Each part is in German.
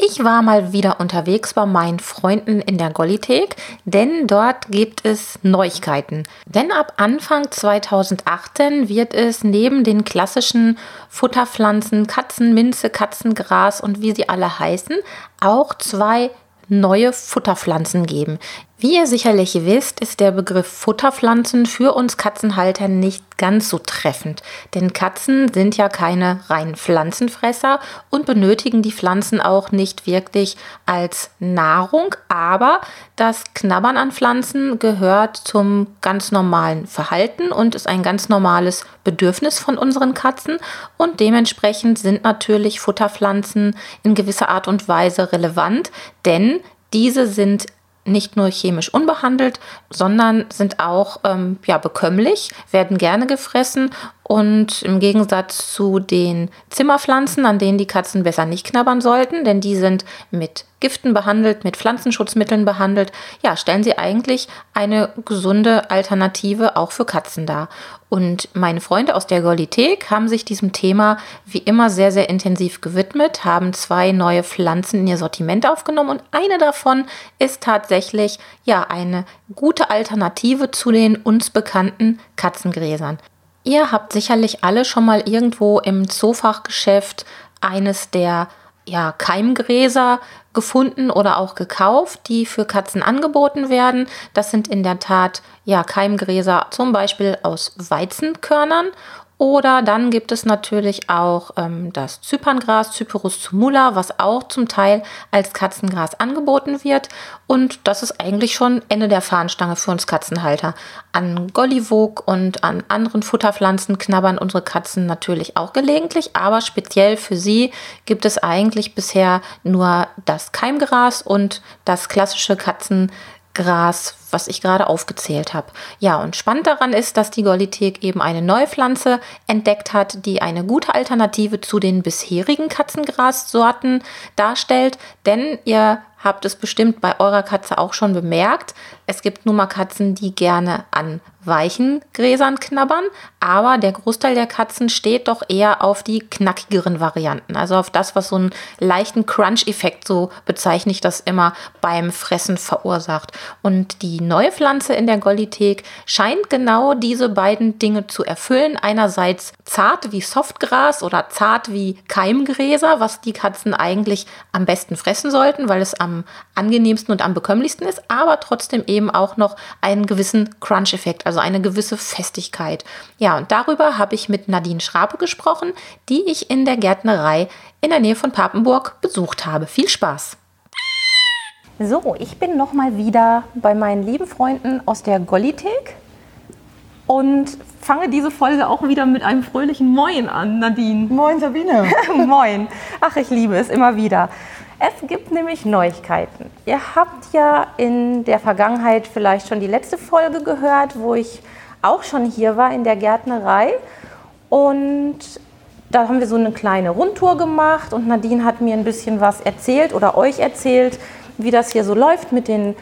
Ich war mal wieder unterwegs bei meinen Freunden in der Gollithek, denn dort gibt es Neuigkeiten. Denn ab Anfang 2018 wird es neben den klassischen Futterpflanzen Katzenminze, Katzengras und wie sie alle heißen, auch zwei neue Futterpflanzen geben. Wie ihr sicherlich wisst, ist der Begriff Futterpflanzen für uns Katzenhalter nicht ganz so treffend, denn Katzen sind ja keine reinen Pflanzenfresser und benötigen die Pflanzen auch nicht wirklich als Nahrung, aber das Knabbern an Pflanzen gehört zum ganz normalen Verhalten und ist ein ganz normales Bedürfnis von unseren Katzen. Und dementsprechend sind natürlich Futterpflanzen in gewisser Art und Weise relevant, denn diese sind nicht nur chemisch unbehandelt, sondern sind auch ähm, ja, bekömmlich, werden gerne gefressen und im Gegensatz zu den Zimmerpflanzen, an denen die Katzen besser nicht knabbern sollten, denn die sind mit Giften behandelt, mit Pflanzenschutzmitteln behandelt, ja, stellen sie eigentlich eine gesunde Alternative auch für Katzen dar. Und meine Freunde aus der Golithek haben sich diesem Thema wie immer sehr, sehr intensiv gewidmet, haben zwei neue Pflanzen in ihr Sortiment aufgenommen und eine davon ist tatsächlich ja eine gute Alternative zu den uns bekannten Katzengräsern. Ihr habt sicherlich alle schon mal irgendwo im Zoofachgeschäft eines der ja, Keimgräser gefunden oder auch gekauft, die für Katzen angeboten werden. Das sind in der Tat ja Keimgräser zum Beispiel aus Weizenkörnern oder dann gibt es natürlich auch ähm, das Zyperngras, Cyperus tumula, was auch zum Teil als Katzengras angeboten wird. Und das ist eigentlich schon Ende der Fahnenstange für uns Katzenhalter. An Gollivog und an anderen Futterpflanzen knabbern unsere Katzen natürlich auch gelegentlich, aber speziell für sie gibt es eigentlich bisher nur das Keimgras und das klassische Katzengras. Gras, was ich gerade aufgezählt habe. Ja, und spannend daran ist, dass die Golithek eben eine neue Pflanze entdeckt hat, die eine gute Alternative zu den bisherigen Katzengrassorten darstellt. Denn ihr habt es bestimmt bei eurer Katze auch schon bemerkt. Es gibt nun mal Katzen, die gerne an weichen Gräsern knabbern, aber der Großteil der Katzen steht doch eher auf die knackigeren Varianten, also auf das, was so einen leichten Crunch-Effekt, so bezeichne ich das immer, beim Fressen verursacht. Und die neue Pflanze in der Gollithek scheint genau diese beiden Dinge zu erfüllen. Einerseits zart wie Softgras oder zart wie Keimgräser, was die Katzen eigentlich am besten fressen sollten, weil es am angenehmsten und am bekömmlichsten ist, aber trotzdem eben auch noch einen gewissen Crunch-Effekt, also eine gewisse Festigkeit. Ja, und darüber habe ich mit Nadine Schrape gesprochen, die ich in der Gärtnerei in der Nähe von Papenburg besucht habe. Viel Spaß! So, ich bin nochmal wieder bei meinen lieben Freunden aus der Gollithek und fange diese Folge auch wieder mit einem fröhlichen Moin an, Nadine. Moin, Sabine. Moin. Ach, ich liebe es immer wieder. Es gibt nämlich Neuigkeiten. Ihr habt ja in der Vergangenheit vielleicht schon die letzte Folge gehört, wo ich auch schon hier war in der Gärtnerei. Und da haben wir so eine kleine Rundtour gemacht und Nadine hat mir ein bisschen was erzählt oder euch erzählt, wie das hier so läuft mit den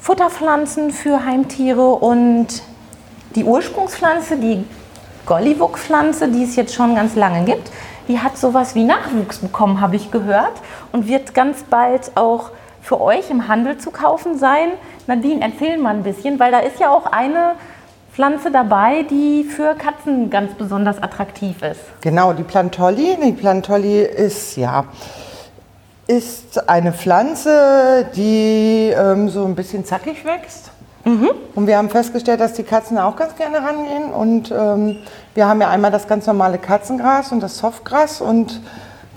Futterpflanzen für Heimtiere und die Ursprungspflanze, die Gollivuk-Pflanze, die es jetzt schon ganz lange gibt, die hat sowas wie Nachwuchs bekommen, habe ich gehört, und wird ganz bald auch für euch im Handel zu kaufen sein. Nadine, erzähl mal ein bisschen, weil da ist ja auch eine Pflanze dabei, die für Katzen ganz besonders attraktiv ist. Genau, die Plantolli. Die Plantolli ist ja ist eine Pflanze, die ähm, so ein bisschen zackig wächst. Mhm. Und wir haben festgestellt, dass die Katzen auch ganz gerne rangehen. Und ähm, wir haben ja einmal das ganz normale Katzengras und das Softgras. Und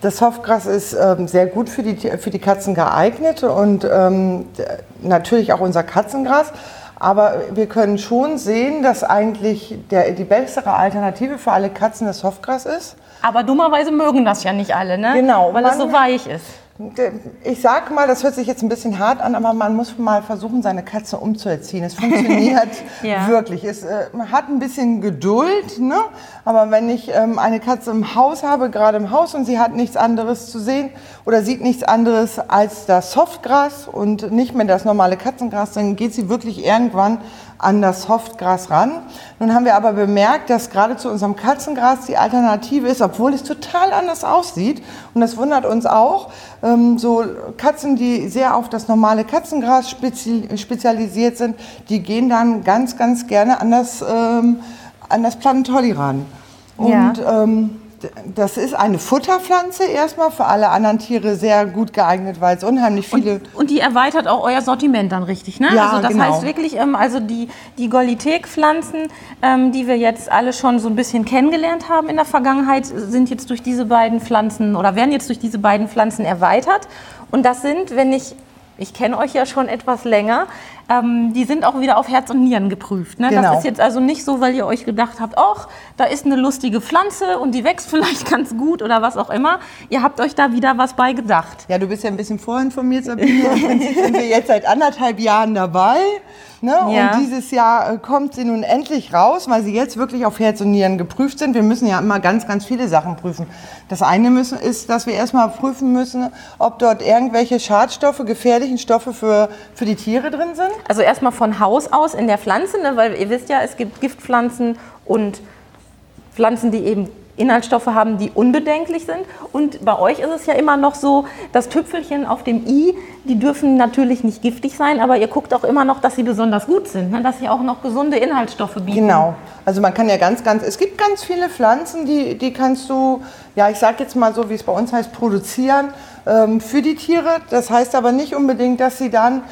das Softgras ist ähm, sehr gut für die, für die Katzen geeignet und ähm, natürlich auch unser Katzengras. Aber wir können schon sehen, dass eigentlich der, die bessere Alternative für alle Katzen das Softgras ist. Aber dummerweise mögen das ja nicht alle, ne? Genau. Weil es so weich ist. Ich sag mal, das hört sich jetzt ein bisschen hart an, aber man muss mal versuchen, seine Katze umzuerziehen. Es funktioniert ja. wirklich. Es äh, hat ein bisschen Geduld, ne? aber wenn ich ähm, eine Katze im Haus habe, gerade im Haus, und sie hat nichts anderes zu sehen oder sieht nichts anderes als das Softgras und nicht mehr das normale Katzengras, dann geht sie wirklich irgendwann an das Softgras ran. Nun haben wir aber bemerkt, dass gerade zu unserem Katzengras die Alternative ist, obwohl es total anders aussieht. Und das wundert uns auch. Ähm, so Katzen, die sehr auf das normale Katzengras spezialisiert sind, die gehen dann ganz, ganz gerne an das, ähm, an das Plantolli ran. Und ja. ähm, das ist eine Futterpflanze erstmal, für alle anderen Tiere sehr gut geeignet, weil es unheimlich viele... Und, und die erweitert auch euer Sortiment dann richtig, ne? Ja, also das genau. heißt wirklich, ähm, also die, die Golithek-Pflanzen, ähm, die wir jetzt alle schon so ein bisschen kennengelernt haben in der Vergangenheit, sind jetzt durch diese beiden Pflanzen oder werden jetzt durch diese beiden Pflanzen erweitert. Und das sind, wenn ich ich kenne euch ja schon etwas länger, ähm, die sind auch wieder auf Herz und Nieren geprüft. Ne? Genau. Das ist jetzt also nicht so, weil ihr euch gedacht habt, ach, da ist eine lustige Pflanze und die wächst vielleicht ganz gut oder was auch immer. Ihr habt euch da wieder was bei gedacht. Ja, du bist ja ein bisschen vorinformiert, Sabine. Im Prinzip sind wir jetzt seit anderthalb Jahren dabei. Ne? Ja. Und dieses Jahr äh, kommt sie nun endlich raus, weil sie jetzt wirklich auf Herz und Nieren geprüft sind. Wir müssen ja immer ganz, ganz viele Sachen prüfen. Das eine müssen, ist, dass wir erstmal prüfen müssen, ob dort irgendwelche Schadstoffe, gefährlichen Stoffe für, für die Tiere drin sind. Also erstmal von Haus aus in der Pflanze, ne? weil ihr wisst ja, es gibt Giftpflanzen und Pflanzen, die eben Inhaltsstoffe haben, die unbedenklich sind. Und bei euch ist es ja immer noch so, das Tüpfelchen auf dem i, die dürfen natürlich nicht giftig sein, aber ihr guckt auch immer noch, dass sie besonders gut sind, ne? dass sie auch noch gesunde Inhaltsstoffe bieten. Genau. Also man kann ja ganz, ganz, es gibt ganz viele Pflanzen, die, die kannst du, ja ich sage jetzt mal so, wie es bei uns heißt, produzieren ähm, für die Tiere. Das heißt aber nicht unbedingt, dass sie dann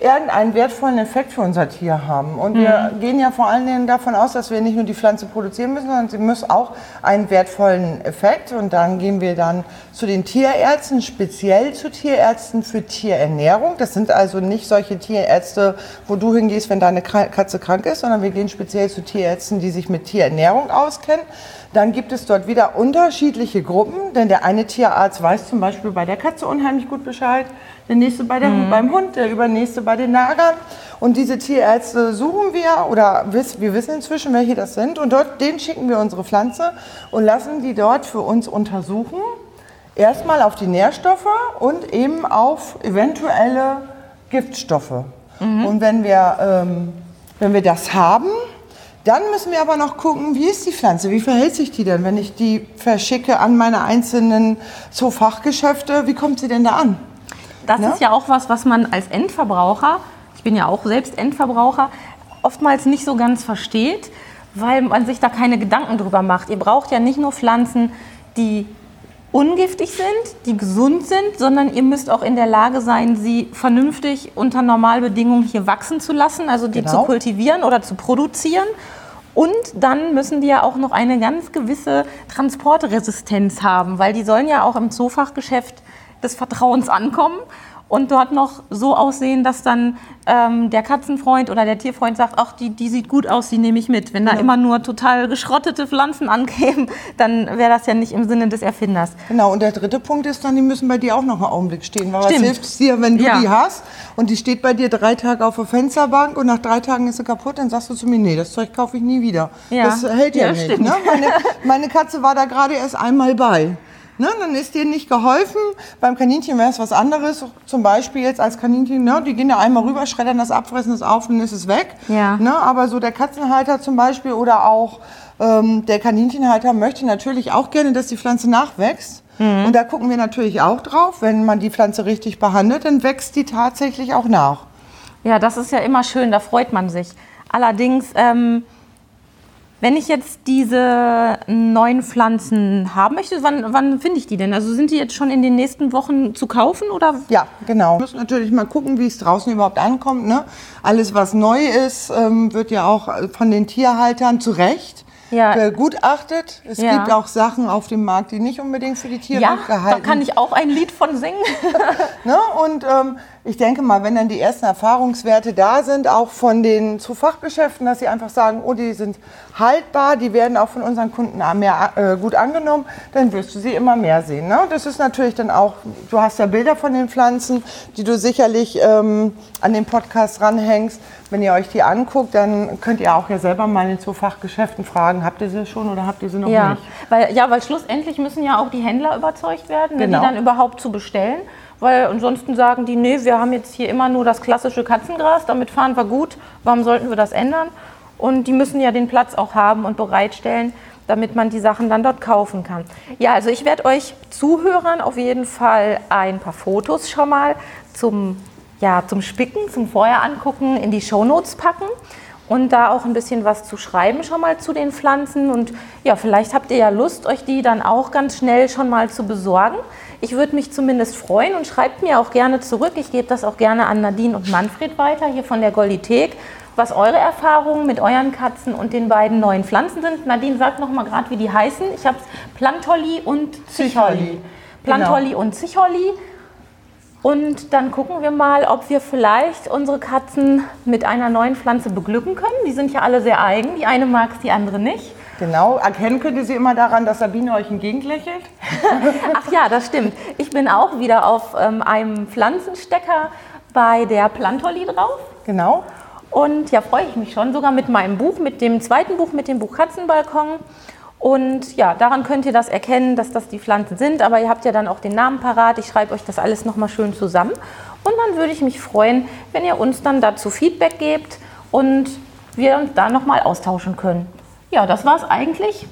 irgendeinen wertvollen Effekt für unser Tier haben. Und mhm. wir gehen ja vor allen Dingen davon aus, dass wir nicht nur die Pflanze produzieren müssen, sondern sie muss auch einen wertvollen Effekt. Und dann gehen wir dann zu den Tierärzten, speziell zu Tierärzten für Tierernährung. Das sind also nicht solche Tierärzte, wo du hingehst, wenn deine Katze krank ist, sondern wir gehen speziell zu Tierärzten, die sich mit Tierernährung auskennen. Dann gibt es dort wieder unterschiedliche Gruppen, denn der eine Tierarzt weiß zum Beispiel bei der Katze unheimlich gut Bescheid, der nächste bei der, mhm. beim Hund, der übernächste bei den Nagern. Und diese Tierärzte suchen wir oder wir wissen inzwischen, welche das sind. Und dort, denen schicken wir unsere Pflanze und lassen die dort für uns untersuchen. Erstmal auf die Nährstoffe und eben auf eventuelle Giftstoffe. Mhm. Und wenn wir, ähm, wenn wir das haben, dann müssen wir aber noch gucken, wie ist die Pflanze, wie verhält sich die denn, wenn ich die verschicke an meine einzelnen so Fachgeschäfte, wie kommt sie denn da an? Das ne? ist ja auch was, was man als Endverbraucher, ich bin ja auch selbst Endverbraucher, oftmals nicht so ganz versteht, weil man sich da keine Gedanken drüber macht. Ihr braucht ja nicht nur Pflanzen, die ungiftig sind, die gesund sind, sondern ihr müsst auch in der Lage sein, sie vernünftig unter Normalbedingungen hier wachsen zu lassen, also die genau. zu kultivieren oder zu produzieren. Und dann müssen die ja auch noch eine ganz gewisse Transportresistenz haben, weil die sollen ja auch im Zoofachgeschäft des Vertrauens ankommen und dort noch so aussehen, dass dann ähm, der Katzenfreund oder der Tierfreund sagt, ach, die, die sieht gut aus, die nehme ich mit. Wenn da genau. immer nur total geschrottete Pflanzen ankämen, dann wäre das ja nicht im Sinne des Erfinders. Genau, und der dritte Punkt ist dann, die müssen bei dir auch noch einen Augenblick stehen. Weil Stimmt. was hilft es dir, wenn du ja. die hast und die steht bei dir drei Tage auf der Fensterbank und nach drei Tagen ist sie kaputt, dann sagst du zu mir, nee, das Zeug kaufe ich nie wieder. Ja. Das hält ja, ja nicht. Ne? Meine, meine Katze war da gerade erst einmal bei. Ne, dann ist dir nicht geholfen. Beim Kaninchen wäre es was anderes. Zum Beispiel jetzt als Kaninchen, ne, die gehen da einmal rüber, schreddern das ab, fressen es auf, dann ist es weg. Ja. Ne, aber so der Katzenhalter zum Beispiel oder auch ähm, der Kaninchenhalter möchte natürlich auch gerne, dass die Pflanze nachwächst. Mhm. Und da gucken wir natürlich auch drauf. Wenn man die Pflanze richtig behandelt, dann wächst die tatsächlich auch nach. Ja, das ist ja immer schön, da freut man sich. Allerdings ähm, wenn ich jetzt diese neuen Pflanzen haben möchte, wann, wann finde ich die denn? Also sind die jetzt schon in den nächsten Wochen zu kaufen oder? Ja, genau. Wir müssen natürlich mal gucken, wie es draußen überhaupt ankommt. Ne? Alles, was neu ist, ähm, wird ja auch von den Tierhaltern zu Recht Ja. begutachtet. Es Ja. gibt auch Sachen auf dem Markt, die nicht unbedingt für die Tiere Ja, da gehalten kann ich auch ein Lied von singen. Ne? Und ähm, ich denke mal, wenn dann die ersten Erfahrungswerte da sind, auch von den zu Fachgeschäften, dass sie einfach sagen, oh, die sind haltbar, die werden auch von unseren Kunden mehr, äh, gut angenommen, dann wirst du sie immer mehr sehen. Ne? Das ist natürlich dann auch, du hast ja Bilder von den Pflanzen, die du sicherlich ähm, an den Podcast ranhängst. Wenn ihr euch die anguckt, dann könnt ihr auch ja selber mal in den Zoofachgeschäften fragen, habt ihr sie schon oder habt ihr sie noch Ja, nicht? weil, ja, weil schlussendlich müssen ja auch die Händler überzeugt werden, Genau. die dann überhaupt zu bestellen. Weil ansonsten sagen die, nee, wir haben jetzt hier immer nur das klassische Katzengras, damit fahren wir gut, warum sollten wir das ändern? Und die müssen ja den Platz auch haben und bereitstellen, damit man die Sachen dann dort kaufen kann. Ja, also ich werde euch Zuhörern auf jeden Fall ein paar Fotos schon mal zum, ja, zum Spicken, zum Vorher angucken, in die Shownotes packen und da auch ein bisschen was zu schreiben schon mal zu den Pflanzen. Und ja, vielleicht habt ihr ja Lust, euch die dann auch ganz schnell schon mal zu besorgen. Ich würde mich zumindest freuen und schreibt mir auch gerne zurück. Ich gebe das auch gerne an Nadine und Manfred weiter, hier von der Goldithek, was eure Erfahrungen mit euren Katzen und den beiden neuen Pflanzen sind. Nadine, sagt noch mal gerade, wie die heißen. Ich habe Plantolli und Zicholi. Zicholi. Plantolli und Zicholi. Und dann gucken wir mal, ob wir vielleicht unsere Katzen mit einer neuen Pflanze beglücken können. Die sind ja alle sehr eigen. Die eine mag es, die andere nicht. Genau, erkennen könnt ihr sie immer daran, dass Sabine euch entgegenlächelt. Ach ja, das stimmt. Ich bin auch wieder auf ähm, einem Pflanzenstecker bei der Plantolli drauf. Genau. Und ja, freue ich mich schon, sogar mit meinem Buch, mit dem zweiten Buch, mit dem Buch Katzenbalkon. Und ja, daran könnt ihr das erkennen, dass das die Pflanzen sind. Aber ihr habt ja dann auch den Namen parat. Ich schreibe euch das alles nochmal schön zusammen. Und dann würde ich mich freuen, wenn ihr uns dann dazu Feedback gebt und wir uns da nochmal austauschen können. Ja, das war's eigentlich.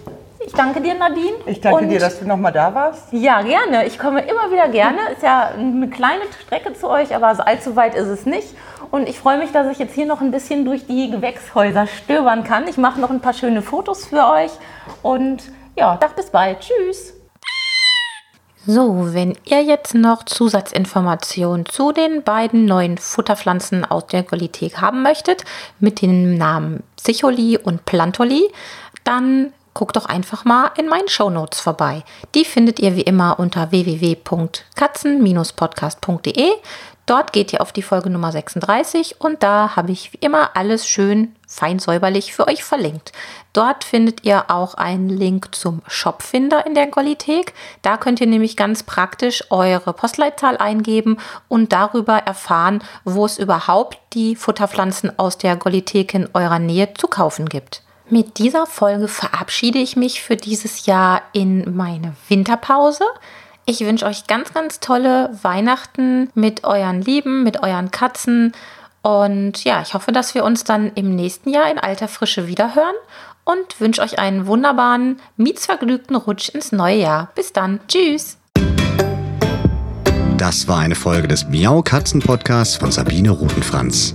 Ich danke dir, Nadine. Ich danke Und dir, dass du nochmal da warst. ja, gerne. Ich komme immer wieder gerne. Ist ja eine kleine Strecke zu euch, aber so allzu weit ist es nicht. Und ich freue mich, dass ich jetzt hier noch ein bisschen durch die Gewächshäuser stöbern kann. Ich mache noch ein paar schöne Fotos für euch. Und ja, sag bis bald. Tschüss. So, wenn ihr jetzt noch Zusatzinformationen zu den beiden neuen Futterpflanzen aus der Qualität haben möchtet, mit den Namen Sicholi und Plantoli, dann guckt doch einfach mal in meinen Shownotes vorbei. Die findet ihr wie immer unter www.katzen-podcast.de. Dort geht ihr auf die Folge Nummer 36 und da habe ich wie immer alles schön fein säuberlich für euch verlinkt. Dort findet ihr auch einen Link zum Shopfinder in der Qualität. Da könnt ihr nämlich ganz praktisch eure Postleitzahl eingeben und darüber erfahren, wo es überhaupt die Futterpflanzen aus der Qualität in eurer Nähe zu kaufen gibt. Mit dieser Folge verabschiede ich mich für dieses Jahr in meine Winterpause. Ich wünsche euch ganz, ganz tolle Weihnachten mit euren Lieben, mit euren Katzen. Und ja, ich hoffe, dass wir uns dann im nächsten Jahr in alter Frische wiederhören und wünsche euch einen wunderbaren, mietsvergnügten Rutsch ins neue Jahr. Bis dann. Tschüss. Das war eine Folge des Miau Katzen Podcasts von Sabine Rutenfranz.